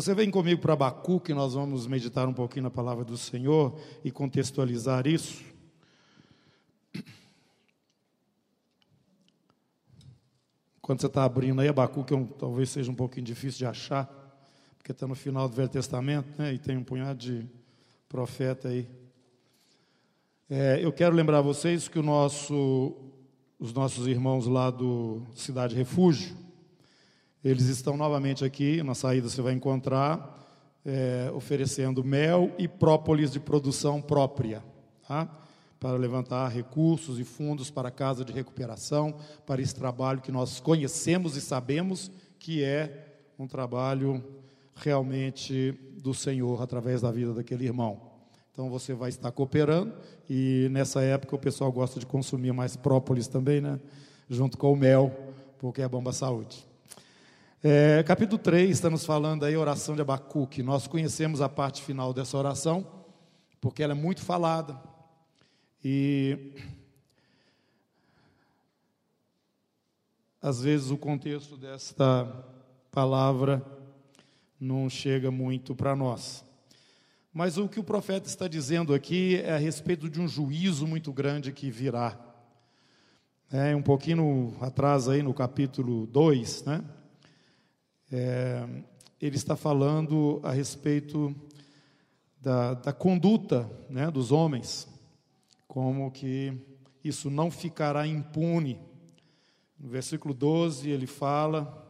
Você vem comigo para Abacuque, nós vamos meditar um pouquinho na palavra do Senhor e contextualizar isso. Quando você está abrindo aí, Abacuque talvez seja um pouquinho difícil de achar, porque está no final do Velho Testamento, né, e tem um punhado de profeta aí. É, eu quero lembrar vocês que nosso, os nossos irmãos lá do Cidade Refúgio, eles estão novamente aqui, na saída você vai encontrar, é, oferecendo mel e própolis de produção própria, tá? para levantar recursos e fundos para a casa de recuperação, para esse trabalho que nós conhecemos e sabemos que é um trabalho realmente do Senhor através da vida daquele irmão. Então você vai estar cooperando e nessa época o pessoal gosta de consumir mais própolis também, né? Junto com o mel, porque é bom para a saúde. É, capítulo 3 está nos falando aí oração de Abacuque. Nós conhecemos a parte final dessa oração, porque ela é muito falada. E às vezes o contexto desta palavra não chega muito para nós. Mas o que o profeta está dizendo aqui é a respeito de um juízo muito grande que virá. É, um pouquinho atrás aí no capítulo 2, né? É, ele está falando a respeito da, da conduta né, dos homens, como que isso não ficará impune. No versículo 12 ele fala,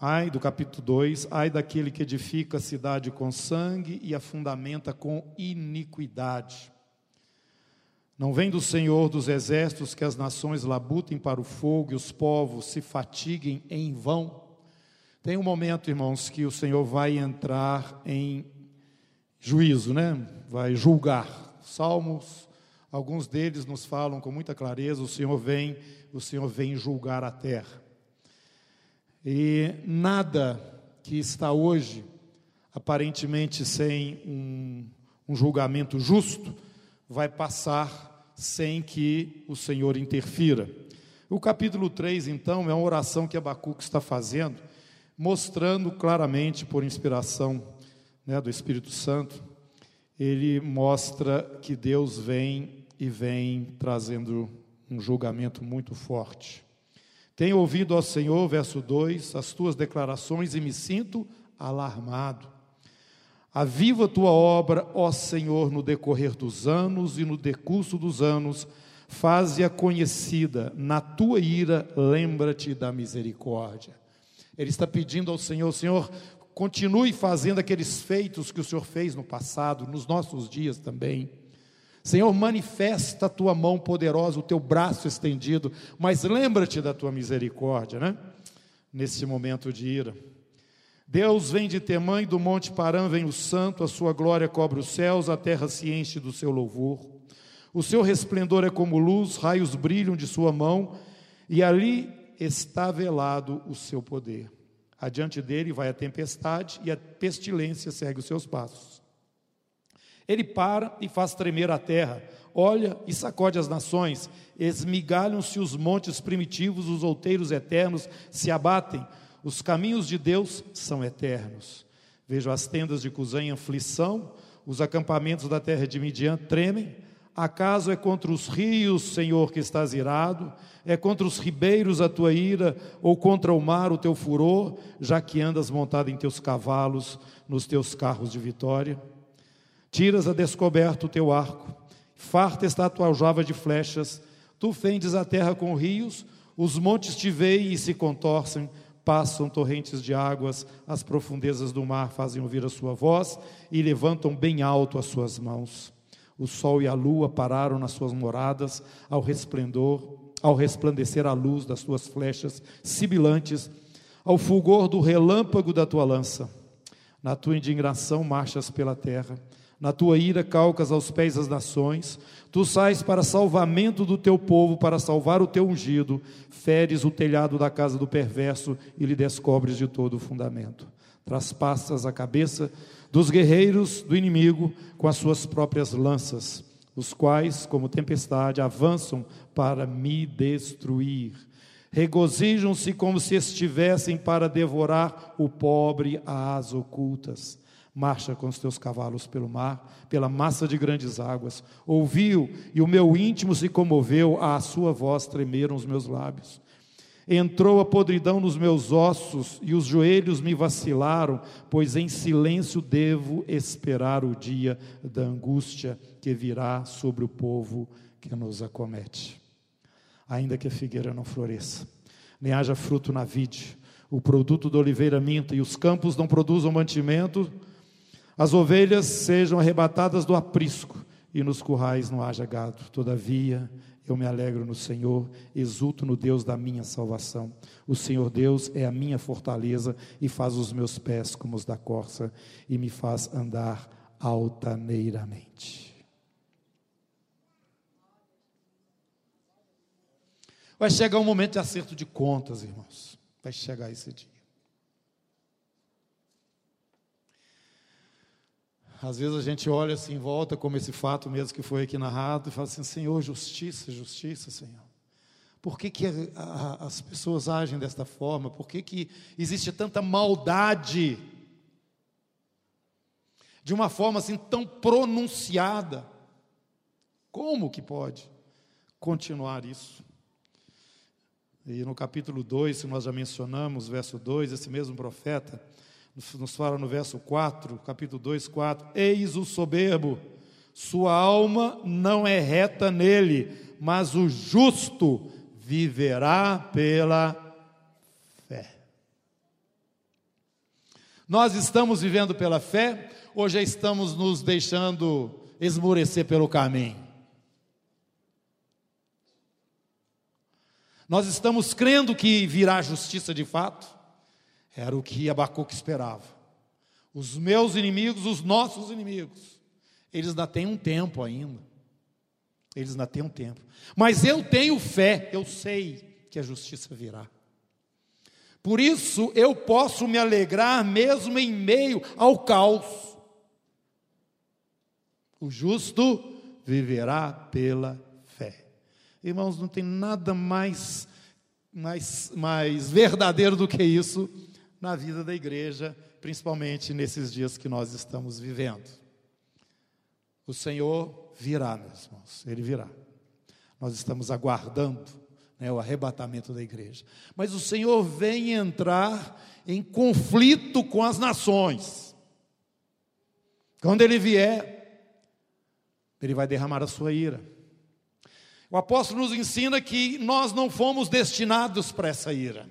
ai do capítulo 2, ai daquele que edifica a cidade com sangue e a fundamenta com iniquidade. Não vem do Senhor dos exércitos que as nações labutem para o fogo e os povos se fatiguem em vão. Tem um momento, irmãos, que o Senhor vai entrar em juízo, né? Vai julgar. Salmos, alguns deles nos falam com muita clareza: o Senhor vem, o Senhor vem julgar a terra. E nada que está hoje aparentemente sem um, um julgamento justo vai passar sem que o Senhor interfira. O capítulo 3, então, é uma oração que Abacuque está fazendo mostrando claramente, por inspiração né, do Espírito Santo, ele mostra que Deus vem e vem trazendo um julgamento muito forte. Tenho ouvido ao Senhor, verso 2, as tuas declarações e me sinto alarmado. Aviva tua obra, ó Senhor, no decorrer dos anos e no decurso dos anos, faze-a conhecida. Na tua ira, lembra-te da misericórdia. Ele está pedindo ao Senhor: Senhor, continue fazendo aqueles feitos que o Senhor fez no passado, nos nossos dias também. Senhor, manifesta a tua mão poderosa, o teu braço estendido, mas lembra-te da tua misericórdia, né? Nesse momento de ira. Deus vem de Temã e do Monte Parã vem o santo, a sua glória cobre os céus, a terra se enche do seu louvor. O seu resplendor é como luz, raios brilham de sua mão, e ali está velado o seu poder. Adiante dele vai a tempestade e a pestilência segue os seus passos. Ele para e faz tremer a terra, olha e sacode as nações, esmigalham-se os montes primitivos, os outeiros eternos se abatem, os caminhos de Deus são eternos. Vejo as tendas de Cusã em aflição, os acampamentos da terra de Midian tremem, Acaso é contra os rios, Senhor, que estás irado? É contra os ribeiros a tua ira, ou contra o mar o teu furor, já que andas montado em teus cavalos, nos teus carros de vitória? Tiras a descoberto o teu arco, farta está a tua aljava de flechas, tu fendes a terra com rios, os montes te veem e se contorcem, passam torrentes de águas, as profundezas do mar fazem ouvir a sua voz e levantam bem alto as suas mãos. O sol e a lua pararam nas suas moradas ao resplendor, ao resplandecer a luz das tuas flechas sibilantes, ao fulgor do relâmpago da tua lança. Na tua indignação marchas pela terra, na tua ira calcas aos pés as nações, tu sais para salvamento do teu povo, para salvar o teu ungido, feres o telhado da casa do perverso e lhe descobres de todo o fundamento. Traspassas a cabeça dos guerreiros do inimigo com as suas próprias lanças, os quais, como tempestade, avançam para me destruir. Regozijam-se como se estivessem para devorar o pobre às ocultas. Marcha com os teus cavalos pelo mar, pela massa de grandes águas. Ouviu e o meu íntimo se comoveu, à sua voz tremeram os meus lábios. Entrou a podridão nos meus ossos e os joelhos me vacilaram, pois em silêncio devo esperar o dia da angústia que virá sobre o povo que nos acomete. Ainda que a figueira não floresça, nem haja fruto na vide, o produto da oliveira minta e os campos não produzam mantimento, as ovelhas sejam arrebatadas do aprisco e nos currais não haja gado. Todavia, eu me alegro no Senhor, exulto no Deus da minha salvação. O Senhor Deus é a minha fortaleza e faz os meus pés como os da corça e me faz andar altaneiramente. Vai chegar um momento de acerto de contas, irmãos. Vai chegar esse dia. Às vezes a gente olha assim em volta, como esse fato mesmo que foi aqui narrado, e fala assim: Senhor, justiça, justiça, Senhor. Por que, que a, a, as pessoas agem desta forma? Por que, que existe tanta maldade? De uma forma assim tão pronunciada. Como que pode continuar isso? E no capítulo 2, que nós já mencionamos, verso 2, esse mesmo profeta nos fala no verso 4, capítulo 2, 4: Eis o soberbo, sua alma não é reta nele, mas o justo viverá pela fé. Nós estamos vivendo pela fé ou já estamos nos deixando esmorecer pelo caminho? Nós estamos crendo que virá justiça de fato? Era o que Abacuque esperava. Os meus inimigos, os nossos inimigos, eles ainda têm um tempo ainda. Eles ainda têm um tempo. Mas eu tenho fé, eu sei que a justiça virá. Por isso eu posso me alegrar mesmo em meio ao caos. O justo viverá pela Irmãos, não tem nada mais, mais, mais verdadeiro do que isso na vida da igreja, principalmente nesses dias que nós estamos vivendo. O Senhor virá, meus irmãos, Ele virá. Nós estamos aguardando né, o arrebatamento da igreja. Mas o Senhor vem entrar em conflito com as nações. Quando Ele vier, Ele vai derramar a sua ira. O apóstolo nos ensina que nós não fomos destinados para essa ira.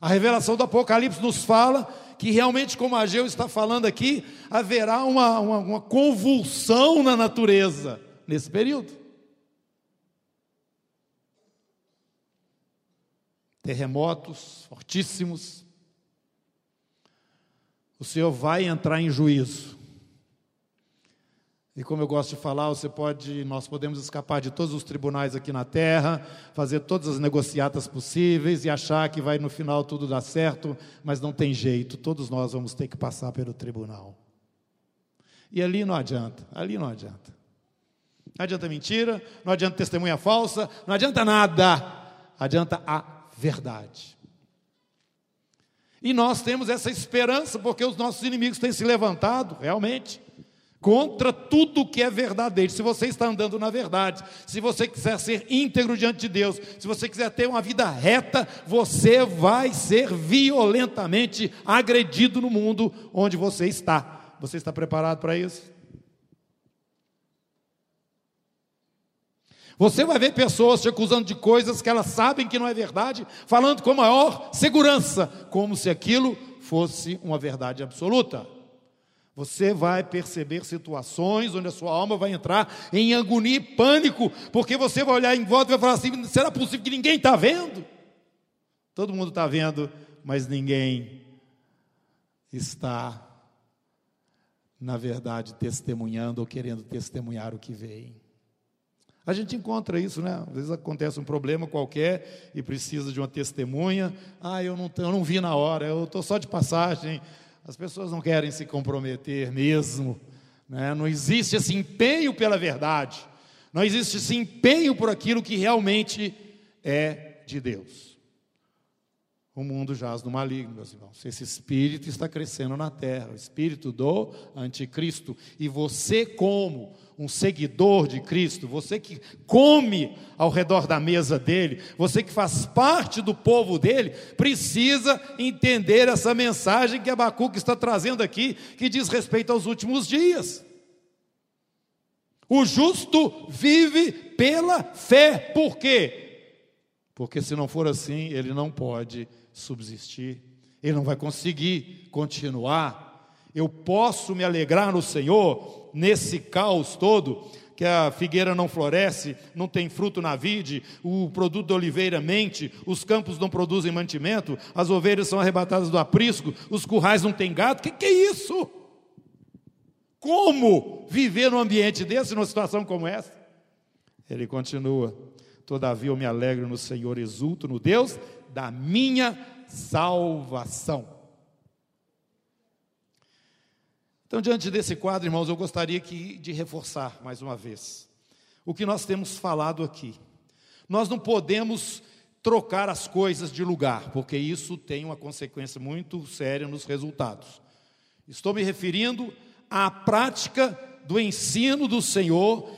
A revelação do Apocalipse nos fala que realmente, como Ageu está falando aqui, haverá uma, uma, uma convulsão na natureza nesse período. Terremotos fortíssimos. O Senhor vai entrar em juízo. E como eu gosto de falar, você pode, nós podemos escapar de todos os tribunais aqui na terra, fazer todas as negociatas possíveis e achar que vai no final tudo dar certo, mas não tem jeito, todos nós vamos ter que passar pelo tribunal. E ali não adianta, ali não adianta. Não adianta mentira, não adianta testemunha falsa, não adianta nada. Adianta a verdade. E nós temos essa esperança porque os nossos inimigos têm se levantado, realmente contra tudo que é verdadeiro. Se você está andando na verdade, se você quiser ser íntegro diante de Deus, se você quiser ter uma vida reta, você vai ser violentamente agredido no mundo onde você está. Você está preparado para isso? Você vai ver pessoas te acusando de coisas que elas sabem que não é verdade, falando com maior segurança, como se aquilo fosse uma verdade absoluta. Você vai perceber situações onde a sua alma vai entrar em agonia e pânico, porque você vai olhar em volta e vai falar assim: será possível que ninguém está vendo? Todo mundo está vendo, mas ninguém está, na verdade, testemunhando ou querendo testemunhar o que vem. A gente encontra isso, né? Às vezes acontece um problema qualquer e precisa de uma testemunha. Ah, eu não, eu não vi na hora, eu estou só de passagem. As pessoas não querem se comprometer mesmo. Né? Não existe esse empenho pela verdade. Não existe esse empenho por aquilo que realmente é de Deus. O mundo jaz no maligno, meus irmãos. Esse espírito está crescendo na terra, o espírito do anticristo. E você, como um seguidor de Cristo, você que come ao redor da mesa dele, você que faz parte do povo dele, precisa entender essa mensagem que Abacuque está trazendo aqui, que diz respeito aos últimos dias. O justo vive pela fé, por quê? Porque se não for assim, ele não pode subsistir, ele não vai conseguir continuar. Eu posso me alegrar no Senhor nesse caos todo, que a figueira não floresce, não tem fruto na vide, o produto da oliveira mente, os campos não produzem mantimento, as ovelhas são arrebatadas do aprisco, os currais não têm gado. O que, que é isso? Como viver num ambiente desse, numa situação como essa? Ele continua: Todavia eu me alegro no Senhor, exulto no Deus da minha salvação. Então, diante desse quadro, irmãos, eu gostaria que, de reforçar mais uma vez o que nós temos falado aqui. Nós não podemos trocar as coisas de lugar, porque isso tem uma consequência muito séria nos resultados. Estou me referindo à prática do ensino do Senhor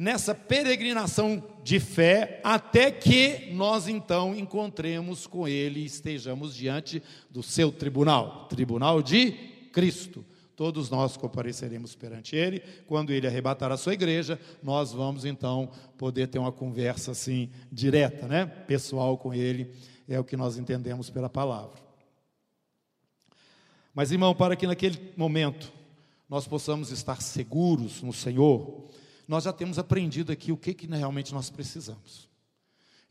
nessa peregrinação de fé, até que nós então encontremos com Ele e estejamos diante do seu tribunal tribunal de Cristo. Todos nós compareceremos perante Ele. Quando Ele arrebatar a sua igreja, nós vamos então poder ter uma conversa assim direta, né? Pessoal com Ele, é o que nós entendemos pela palavra. Mas, irmão, para que naquele momento nós possamos estar seguros no Senhor, nós já temos aprendido aqui o que, que realmente nós precisamos.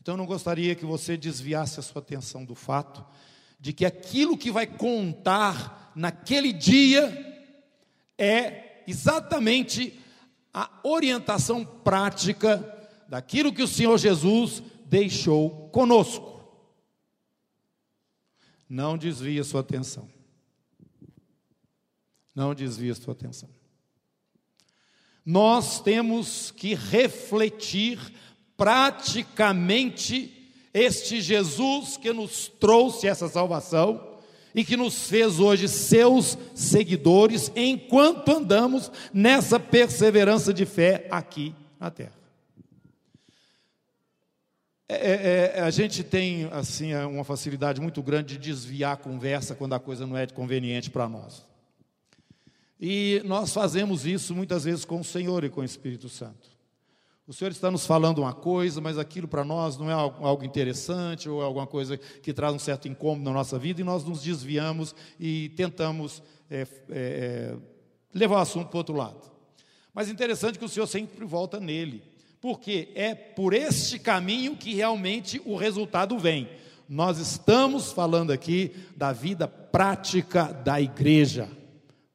Então eu não gostaria que você desviasse a sua atenção do fato de que aquilo que vai contar naquele dia é exatamente a orientação prática daquilo que o Senhor Jesus deixou conosco. Não desvie a sua atenção. Não desvie a sua atenção nós temos que refletir praticamente este Jesus que nos trouxe essa salvação e que nos fez hoje seus seguidores enquanto andamos nessa perseverança de fé aqui na terra. É, é, é a gente tem assim uma facilidade muito grande de desviar a conversa quando a coisa não é conveniente para nós. E nós fazemos isso muitas vezes com o Senhor e com o Espírito Santo. O Senhor está nos falando uma coisa, mas aquilo para nós não é algo interessante ou é alguma coisa que traz um certo incômodo na nossa vida e nós nos desviamos e tentamos é, é, é levar o assunto para outro lado. Mas interessante que o Senhor sempre volta nele, porque é por este caminho que realmente o resultado vem. Nós estamos falando aqui da vida prática da igreja.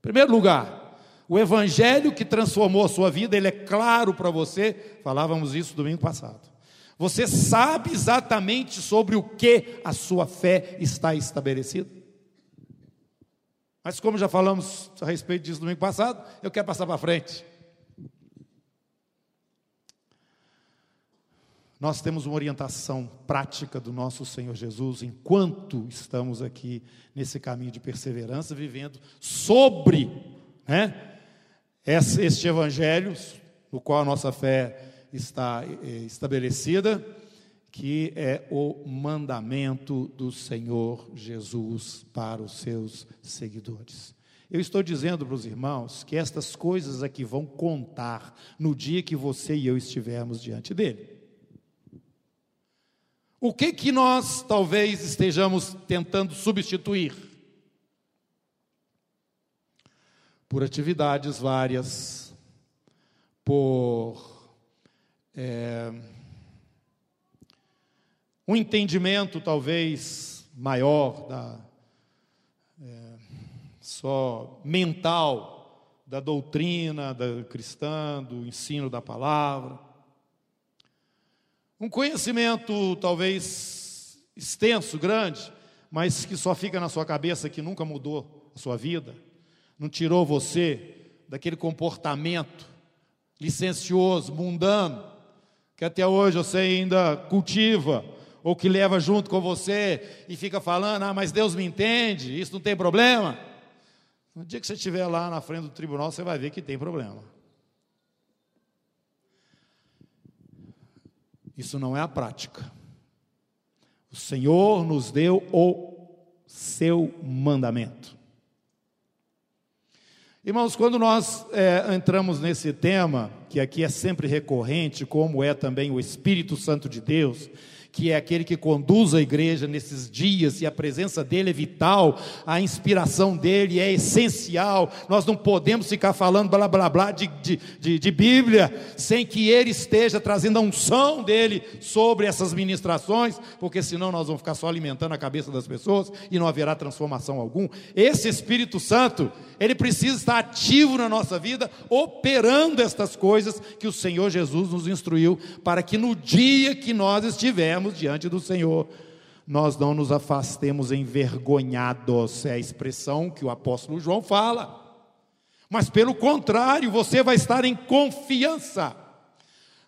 Primeiro lugar, o evangelho que transformou a sua vida, ele é claro para você. Falávamos isso domingo passado. Você sabe exatamente sobre o que a sua fé está estabelecida? Mas como já falamos a respeito disso domingo passado, eu quero passar para frente. Nós temos uma orientação prática do nosso Senhor Jesus enquanto estamos aqui nesse caminho de perseverança, vivendo sobre né, este evangelho, no qual a nossa fé está eh, estabelecida, que é o mandamento do Senhor Jesus para os seus seguidores. Eu estou dizendo para os irmãos que estas coisas aqui vão contar no dia que você e eu estivermos diante dele. O que que nós talvez estejamos tentando substituir? Por atividades várias, por é, um entendimento talvez maior da é, só mental da doutrina da cristã, do ensino da palavra um conhecimento talvez extenso, grande, mas que só fica na sua cabeça, que nunca mudou a sua vida, não tirou você daquele comportamento licencioso, mundano, que até hoje você ainda cultiva, ou que leva junto com você e fica falando: ah, mas Deus me entende, isso não tem problema. No dia que você estiver lá na frente do tribunal, você vai ver que tem problema. Isso não é a prática. O Senhor nos deu o seu mandamento. Irmãos, quando nós é, entramos nesse tema, que aqui é sempre recorrente, como é também o Espírito Santo de Deus, que é aquele que conduz a igreja nesses dias, e a presença dele é vital, a inspiração dele é essencial. Nós não podemos ficar falando blá blá blá de, de, de, de Bíblia sem que ele esteja trazendo a unção dele sobre essas ministrações, porque senão nós vamos ficar só alimentando a cabeça das pessoas e não haverá transformação algum. Esse Espírito Santo, ele precisa estar ativo na nossa vida, operando estas coisas que o Senhor Jesus nos instruiu, para que no dia que nós estivermos diante do Senhor, nós não nos afastemos envergonhados, é a expressão que o apóstolo João fala. Mas pelo contrário, você vai estar em confiança.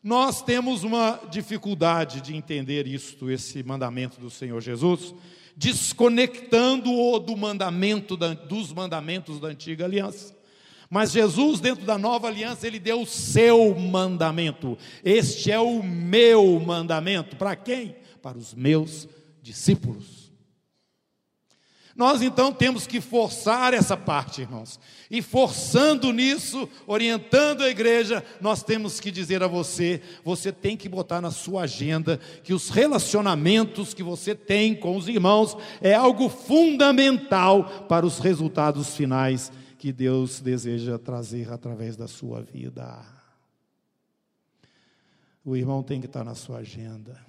Nós temos uma dificuldade de entender isto, esse mandamento do Senhor Jesus, desconectando-o do mandamento da, dos mandamentos da antiga aliança. Mas Jesus, dentro da nova aliança, ele deu o seu mandamento. Este é o meu mandamento. Para quem? Para os meus discípulos. Nós então temos que forçar essa parte, irmãos. E forçando nisso, orientando a igreja, nós temos que dizer a você: você tem que botar na sua agenda que os relacionamentos que você tem com os irmãos é algo fundamental para os resultados finais que Deus deseja trazer através da sua vida. O irmão tem que estar na sua agenda.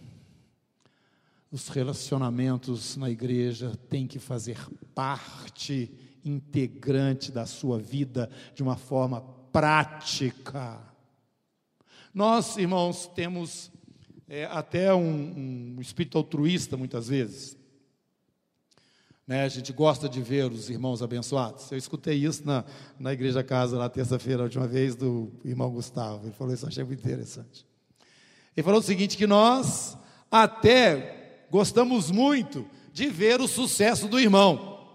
Os relacionamentos na igreja têm que fazer parte integrante da sua vida de uma forma prática. Nós, irmãos, temos é, até um, um, espírito altruísta muitas vezes. Né, a gente gosta de ver os irmãos abençoados. Eu escutei isso na, na Igreja Casa, na terça-feira, a última vez, do irmão Gustavo. Ele falou isso, achei muito interessante. Ele falou o seguinte: que nós até gostamos muito de ver o sucesso do irmão,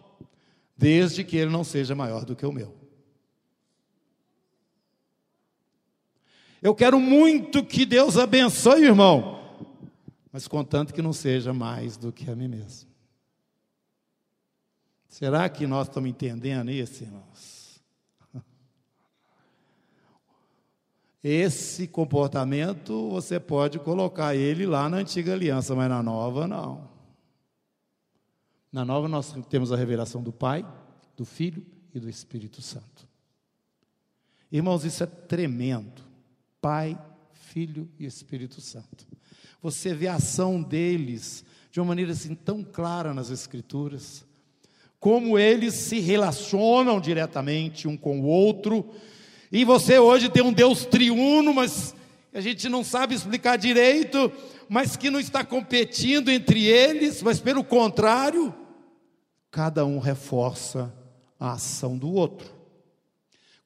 desde que ele não seja maior do que o meu. Eu quero muito que Deus abençoe o irmão, mas contanto que não seja mais do que a mim mesmo. Será que nós estamos entendendo isso, irmãos? Esse comportamento você pode colocar ele lá na antiga aliança, mas na nova não. Na nova nós temos a revelação do Pai, do Filho e do Espírito Santo. Irmãos, isso é tremendo. Pai, Filho e Espírito Santo. Você vê a ação deles de uma maneira assim tão clara nas Escrituras, como eles se relacionam diretamente um com o outro e você hoje tem um Deus triuno, mas a gente não sabe explicar direito, mas que não está competindo entre eles, mas pelo contrário, cada um reforça a ação do outro.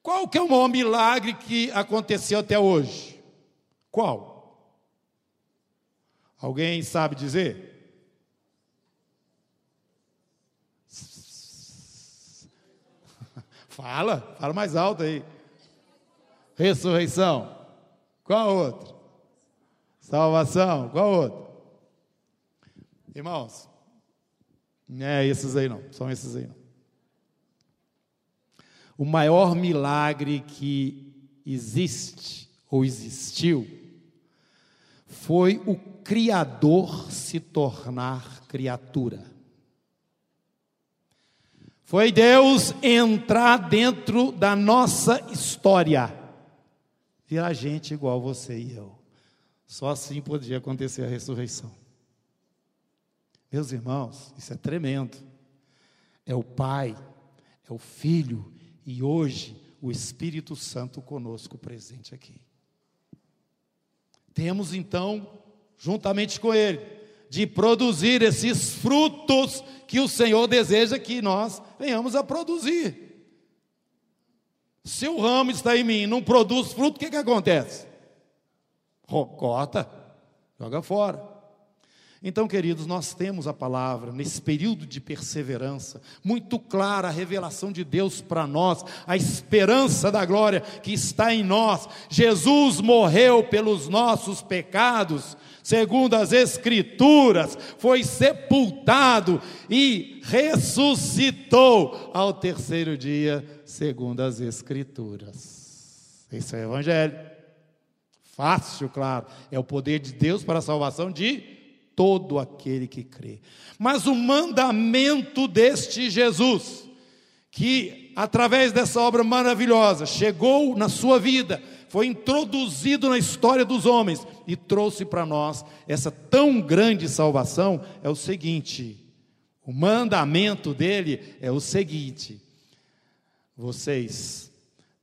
Qual que é o maior milagre que aconteceu até hoje? Qual? Alguém sabe dizer? Fala, fala mais alto aí ressurreição. Qual outro? Salvação. Qual outro? Irmãos, não é esses aí não, são esses aí não. O maior milagre que existe ou existiu foi o Criador se tornar criatura. Foi Deus entrar dentro da nossa história virar gente igual você e eu. Só assim podia acontecer a ressurreição. Meus irmãos, isso é tremendo. É o Pai, é o Filho e hoje o Espírito Santo conosco presente aqui. Temos então, juntamente com Ele, de produzir esses frutos que o Senhor deseja que nós venhamos a produzir. Se o ramo está em mim não produz fruto, o que, que acontece? Corta, joga fora. Então, queridos, nós temos a palavra nesse período de perseverança, muito clara a revelação de Deus para nós, a esperança da glória que está em nós. Jesus morreu pelos nossos pecados, segundo as Escrituras, foi sepultado e ressuscitou ao terceiro dia, segundo as Escrituras. Esse é o Evangelho. Fácil, claro, é o poder de Deus para a salvação de todo aquele que crê. Mas o mandamento deste Jesus, que através dessa obra maravilhosa chegou na sua vida, foi introduzido na história dos homens e trouxe para nós essa tão grande salvação, é o seguinte: o mandamento dele é o seguinte: vocês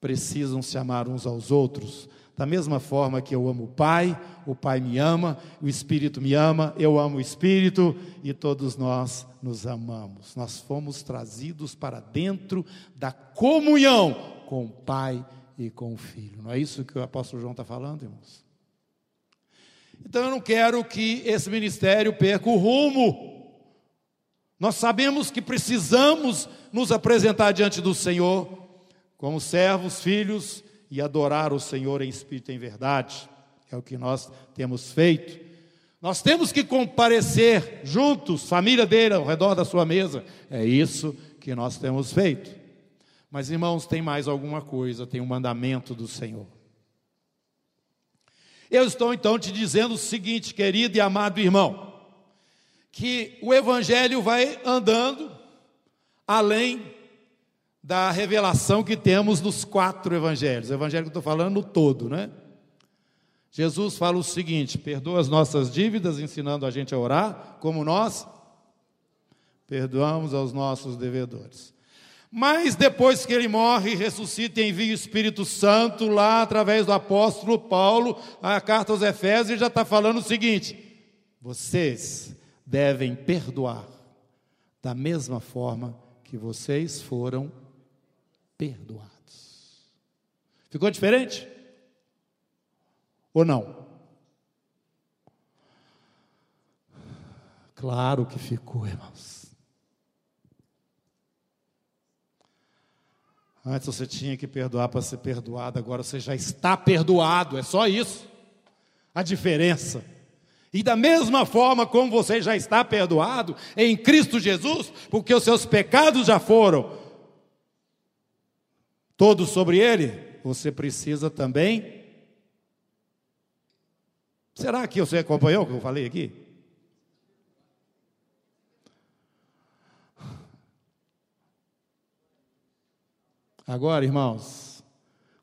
precisam se amar uns aos outros da mesma forma que eu amo o Pai, o Pai me ama, o Espírito me ama, eu amo o Espírito e todos nós nos amamos. Nós fomos trazidos para dentro da comunhão com o Pai e com o Filho. Não é isso que o apóstolo João está falando, irmãos? Então eu não quero que esse ministério perca o rumo. Nós sabemos que precisamos nos apresentar diante do Senhor como servos, filhos e adorar o Senhor em espírito e em verdade. É o que nós temos feito. Nós temos que comparecer juntos, família dele, ao redor da sua mesa. É isso que nós temos feito. Mas, irmãos, tem mais alguma coisa, tem um mandamento do Senhor. Eu estou então te dizendo o seguinte, querido e amado irmão, que o Evangelho vai andando além da revelação que temos nos quatro evangelhos. O evangelho que eu estou falando todo, né? Jesus fala o seguinte: perdoa as nossas dívidas, ensinando a gente a orar, como nós perdoamos aos nossos devedores. Mas depois que ele morre, ressuscita e envia o Espírito Santo lá através do apóstolo Paulo, a carta aos Efésios, já está falando o seguinte: vocês devem perdoar da mesma forma que vocês foram perdoados. Ficou diferente? Ou não? Claro que ficou, irmãos. Antes você tinha que perdoar para ser perdoado, agora você já está perdoado, é só isso. A diferença. E da mesma forma como você já está perdoado em Cristo Jesus, porque os seus pecados já foram todo sobre ele, você precisa também. Será que você acompanhou o que eu falei aqui? Agora, irmãos,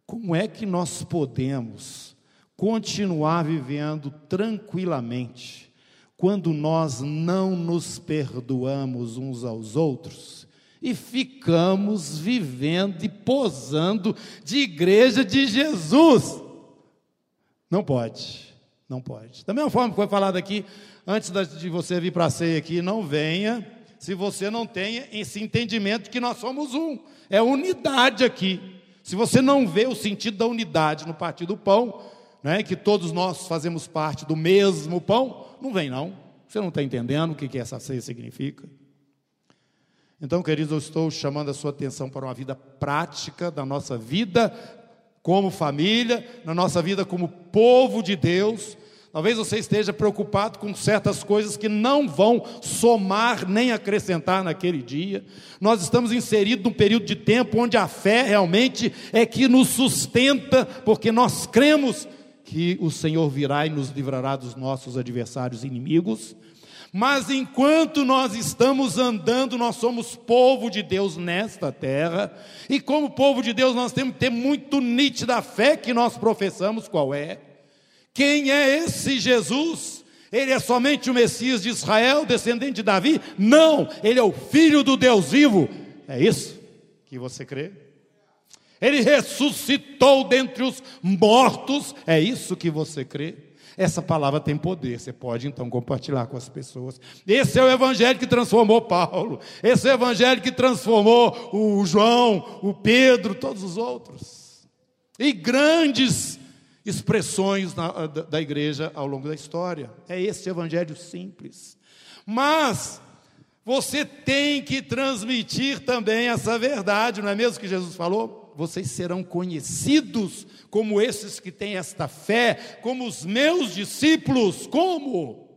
como é que nós podemos continuar vivendo tranquilamente quando nós não nos perdoamos uns aos outros? E ficamos vivendo e posando de igreja de Jesus. Não pode, não pode. Da mesma forma que foi falado aqui, antes de você vir para a ceia aqui, não venha se você não tem esse entendimento de que nós somos um. É unidade aqui. Se você não vê o sentido da unidade no partir do pão, né, que todos nós fazemos parte do mesmo pão, não vem não. Você não está entendendo o que, que essa ceia significa. Então, queridos, eu estou chamando a sua atenção para uma vida prática da nossa vida como família, na nossa vida como povo de Deus. Talvez você esteja preocupado com certas coisas que não vão somar nem acrescentar naquele dia. Nós estamos inseridos num período de tempo onde a fé realmente é que nos sustenta, porque nós cremos que o Senhor virá e nos livrará dos nossos adversários inimigos. Mas enquanto nós estamos andando, nós somos povo de Deus nesta terra, e como povo de Deus, nós temos que ter muito nítida a fé que nós professamos qual é. Quem é esse Jesus? Ele é somente o Messias de Israel, descendente de Davi? Não, ele é o filho do Deus vivo. É isso que você crê? Ele ressuscitou dentre os mortos, é isso que você crê? Essa palavra tem poder, você pode então compartilhar com as pessoas. Esse é o evangelho que transformou Paulo, esse é o evangelho que transformou o João, o Pedro, todos os outros. E grandes expressões na, da, da igreja ao longo da história. É esse evangelho simples. Mas você tem que transmitir também essa verdade, não é mesmo que Jesus falou? Vocês serão conhecidos como esses que têm esta fé, como os meus discípulos. Como?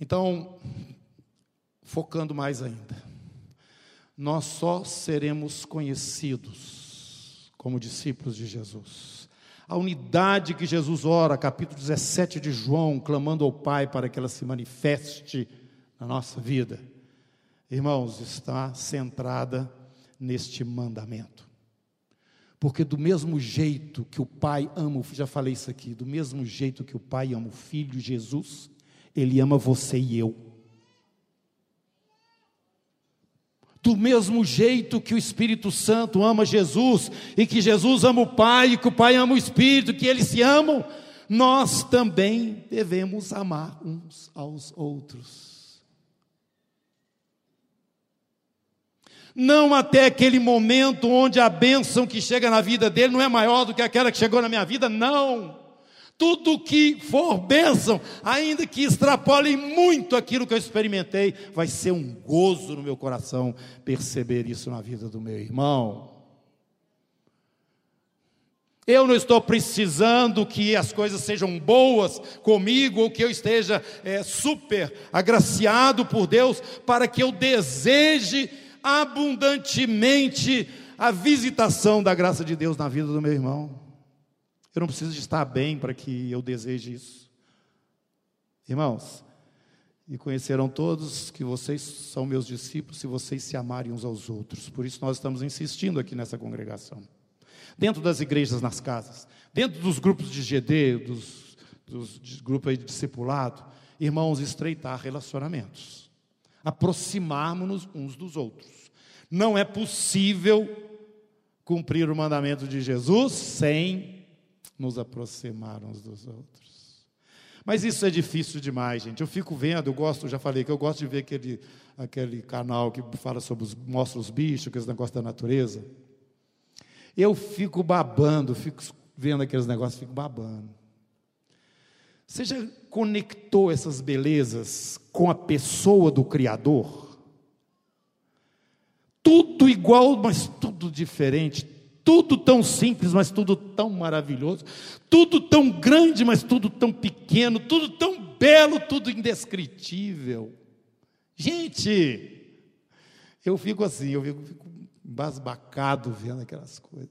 Então, focando mais ainda, nós só seremos conhecidos como discípulos de Jesus. A unidade que Jesus ora, capítulo 17 de João, clamando ao Pai para que ela se manifeste na nossa vida, irmãos, está centrada neste mandamento. Porque do mesmo jeito que o Pai ama, já falei isso aqui, do mesmo jeito que o Pai ama o Filho Jesus, ele ama você e eu. Do mesmo jeito que o Espírito Santo ama Jesus, e que Jesus ama o Pai, e que o Pai ama o Espírito, que eles se amam, nós também devemos amar uns aos outros. Não até aquele momento onde a bênção que chega na vida dele não é maior do que aquela que chegou na minha vida, não tudo que for bênção, ainda que extrapole muito aquilo que eu experimentei, vai ser um gozo no meu coração perceber isso na vida do meu irmão. Eu não estou precisando que as coisas sejam boas comigo ou que eu esteja é, super agraciado por Deus para que eu deseje abundantemente a visitação da graça de Deus na vida do meu irmão. Eu não preciso de estar bem para que eu deseje isso. Irmãos, e conhecerão todos que vocês são meus discípulos se vocês se amarem uns aos outros. Por isso nós estamos insistindo aqui nessa congregação. Dentro das igrejas, nas casas, dentro dos grupos de GD, dos, dos grupos de discipulado, irmãos, estreitar relacionamentos, aproximarmos-nos uns dos outros. Não é possível cumprir o mandamento de Jesus sem nos aproximar uns dos outros. Mas isso é difícil demais, gente. Eu fico vendo, eu gosto, já falei que eu gosto de ver aquele, aquele canal que fala sobre os, mostra os bichos, aqueles negócios da natureza. Eu fico babando, fico vendo aqueles negócios, fico babando. Você já conectou essas belezas com a pessoa do Criador? Tudo igual, mas tudo diferente, tudo tão simples, mas tudo tão maravilhoso, tudo tão grande, mas tudo tão pequeno, tudo tão belo, tudo indescritível. Gente, eu fico assim, eu fico, fico basbacado vendo aquelas coisas.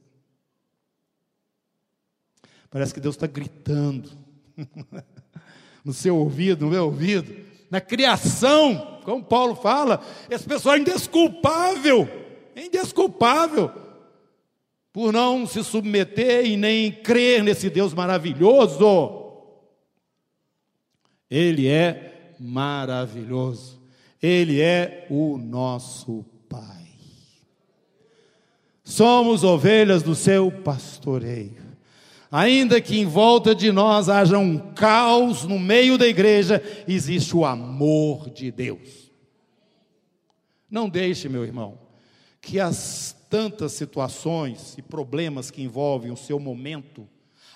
Parece que Deus está gritando no seu ouvido, no meu ouvido, na criação, como Paulo fala, esse pessoal é indesculpável, é indesculpável por não se submeter e nem crer nesse Deus maravilhoso. Ele é maravilhoso. Ele é o nosso Pai. Somos ovelhas do seu pastoreio. Ainda que em volta de nós haja um caos no meio da igreja, existe o amor de Deus. Não deixe, meu irmão, que as tantas situações e problemas que envolvem o seu momento,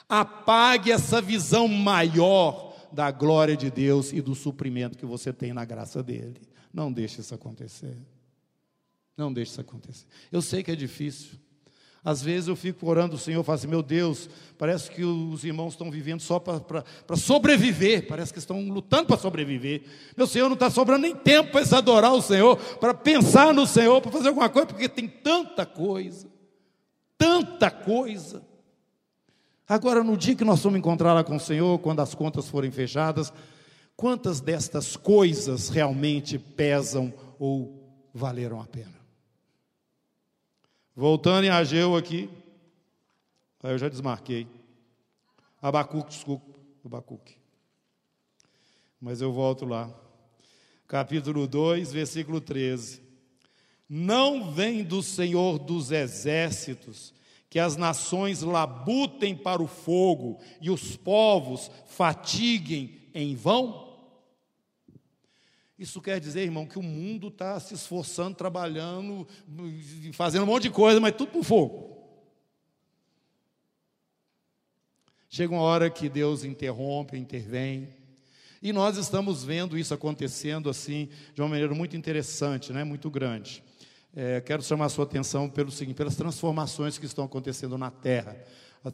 apague essa visão maior da glória de Deus e do suprimento que você tem na graça dele. Não deixe isso acontecer. Não deixe isso acontecer. Eu sei que é difícil. Às vezes eu fico orando o Senhor, falo assim, meu Deus, parece que os irmãos estão vivendo só para sobreviver, parece que estão lutando para sobreviver. Meu Senhor, não está sobrando nem tempo para adorar o Senhor, para pensar no Senhor, para fazer alguma coisa, porque tem tanta coisa, tanta coisa. Agora, no dia que nós vamos encontrar lá com o Senhor, quando as contas forem fechadas, quantas destas coisas realmente pesam ou valeram a pena? Voltando em Ageu aqui. Aí eu já desmarquei. Abacuque, desculpa. Abacuque. Mas eu volto lá. Capítulo 2, versículo 13. Não vem do Senhor dos exércitos que as nações labutem para o fogo e os povos fatiguem em vão? Isso quer dizer, irmão, que o mundo está se esforçando, trabalhando, fazendo um monte de coisa, mas tudo por fogo. Chega uma hora que Deus interrompe, intervém. E nós estamos vendo isso acontecendo assim, de uma maneira muito interessante, né? muito grande. É, quero chamar a sua atenção pelo seguinte, pelas transformações que estão acontecendo na Terra.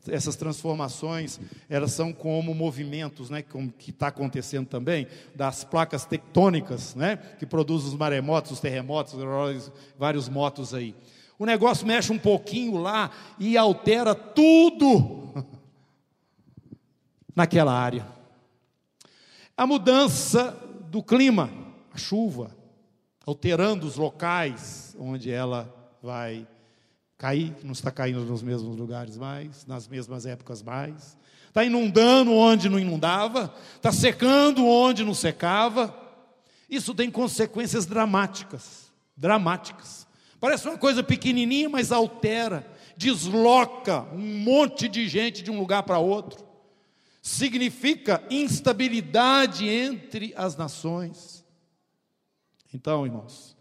Essas transformações, elas são como movimentos, né, como que está acontecendo também, das placas tectônicas, né, que produzem os maremotos, os terremotos, vários motos aí. O negócio mexe um pouquinho lá e altera tudo naquela área. A mudança do clima, a chuva, alterando os locais onde ela vai cair, não está caindo nos mesmos lugares mais, nas mesmas épocas mais. Está inundando onde não inundava, está secando onde não secava. Isso tem consequências dramáticas, dramáticas. Parece uma coisa pequenininha, mas altera, desloca um monte de gente de um lugar para outro significa instabilidade entre as nações. Então, irmãos,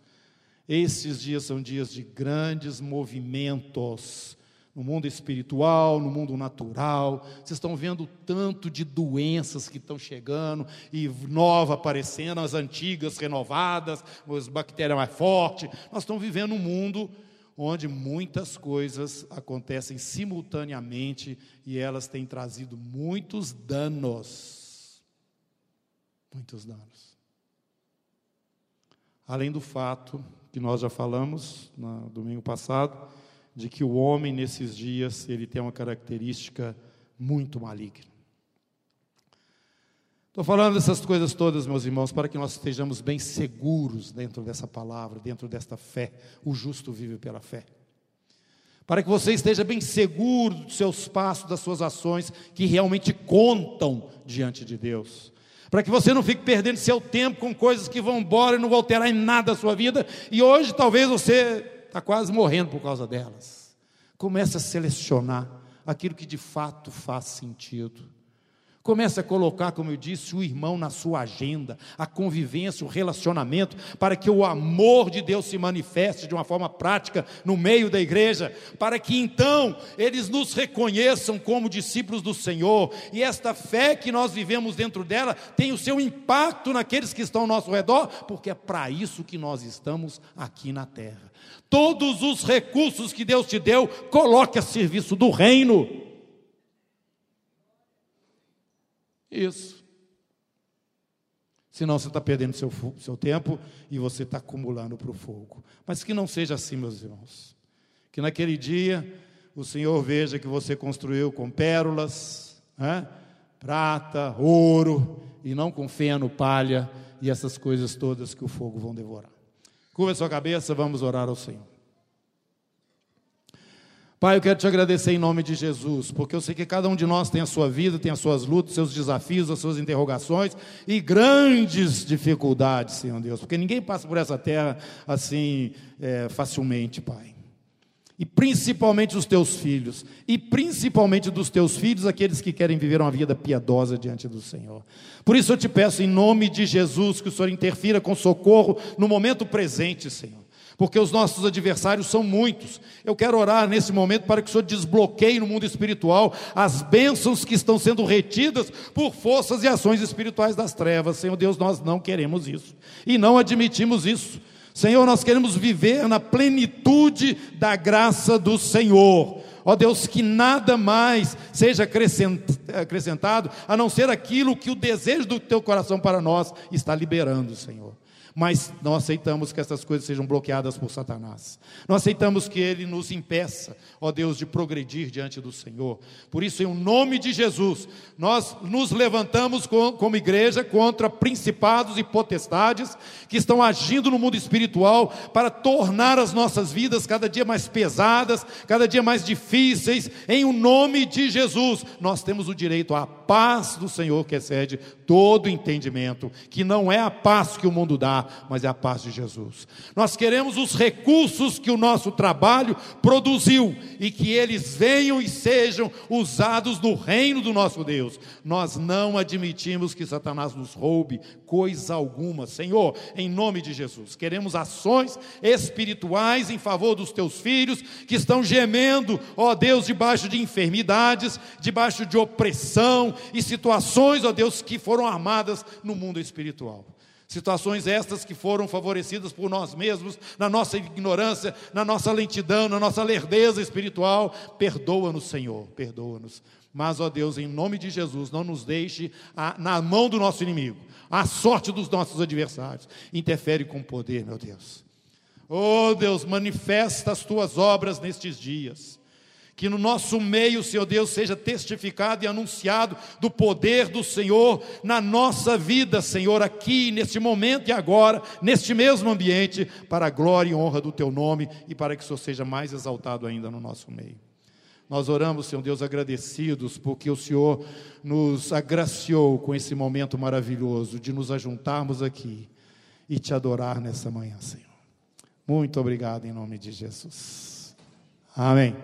esses dias são dias de grandes movimentos no mundo espiritual, no mundo natural. Vocês estão vendo tanto de doenças que estão chegando e nova aparecendo, as antigas renovadas, as bactérias mais fortes. Nós estamos vivendo um mundo onde muitas coisas acontecem simultaneamente e elas têm trazido muitos danos. Muitos danos. Além do fato que nós já falamos no domingo passado, de que o homem nesses dias ele tem uma característica muito maligna. Estou falando dessas coisas todas, meus irmãos, para que nós estejamos bem seguros dentro dessa palavra, dentro desta fé. O justo vive pela fé. Para que você esteja bem seguro dos seus passos, das suas ações, que realmente contam diante de Deus. Para que você não fique perdendo seu tempo com coisas que vão embora e não vão alterar em nada a sua vida. E hoje talvez você está quase morrendo por causa delas. Comece a selecionar aquilo que de fato faz sentido. Comece a colocar, como eu disse, o irmão na sua agenda, a convivência, o relacionamento, para que o amor de Deus se manifeste de uma forma prática no meio da igreja, para que então eles nos reconheçam como discípulos do Senhor, e esta fé que nós vivemos dentro dela tem o seu impacto naqueles que estão ao nosso redor, porque é para isso que nós estamos aqui na terra. Todos os recursos que Deus te deu, coloque a serviço do reino. Isso. Senão você está perdendo seu, seu tempo e você está acumulando para o fogo. Mas que não seja assim, meus irmãos. Que naquele dia o Senhor veja que você construiu com pérolas, né? prata, ouro, e não com feno, palha e essas coisas todas que o fogo vão devorar. Curva sua cabeça, vamos orar ao Senhor. Pai, eu quero te agradecer em nome de Jesus, porque eu sei que cada um de nós tem a sua vida, tem as suas lutas, seus desafios, as suas interrogações e grandes dificuldades, Senhor Deus, porque ninguém passa por essa terra assim é, facilmente, Pai. E principalmente os teus filhos, e principalmente dos teus filhos, aqueles que querem viver uma vida piedosa diante do Senhor. Por isso eu te peço, em nome de Jesus, que o Senhor interfira com socorro no momento presente, Senhor porque os nossos adversários são muitos. Eu quero orar nesse momento para que o Senhor desbloqueie no mundo espiritual as bênçãos que estão sendo retidas por forças e ações espirituais das trevas. Senhor Deus, nós não queremos isso e não admitimos isso. Senhor, nós queremos viver na plenitude da graça do Senhor. Ó Deus, que nada mais seja acrescentado a não ser aquilo que o desejo do teu coração para nós está liberando, Senhor mas não aceitamos que essas coisas sejam bloqueadas por Satanás. Não aceitamos que ele nos impeça, ó Deus, de progredir diante do Senhor. Por isso, em nome de Jesus, nós nos levantamos como igreja contra principados e potestades que estão agindo no mundo espiritual para tornar as nossas vidas cada dia mais pesadas, cada dia mais difíceis. Em o nome de Jesus, nós temos o direito à paz do Senhor que excede todo entendimento, que não é a paz que o mundo dá, mas é a paz de Jesus. Nós queremos os recursos que o nosso trabalho produziu e que eles venham e sejam usados no reino do nosso Deus. Nós não admitimos que Satanás nos roube coisa alguma, Senhor, em nome de Jesus. Queremos ações espirituais em favor dos teus filhos que estão gemendo, ó Deus, debaixo de enfermidades, debaixo de opressão e situações, ó Deus, que foram armadas no mundo espiritual. Situações estas que foram favorecidas por nós mesmos, na nossa ignorância, na nossa lentidão, na nossa lerdeza espiritual. Perdoa-nos, Senhor, perdoa-nos. Mas, ó Deus, em nome de Jesus, não nos deixe a, na mão do nosso inimigo, a sorte dos nossos adversários. Interfere com poder, meu Deus. Oh Deus, manifesta as tuas obras nestes dias que no nosso meio, Senhor Deus, seja testificado e anunciado do poder do Senhor na nossa vida, Senhor, aqui, neste momento e agora, neste mesmo ambiente, para a glória e honra do Teu nome e para que o Senhor seja mais exaltado ainda no nosso meio. Nós oramos, Senhor Deus, agradecidos porque o Senhor nos agraciou com esse momento maravilhoso de nos ajuntarmos aqui e te adorar nessa manhã, Senhor. Muito obrigado em nome de Jesus. Amém.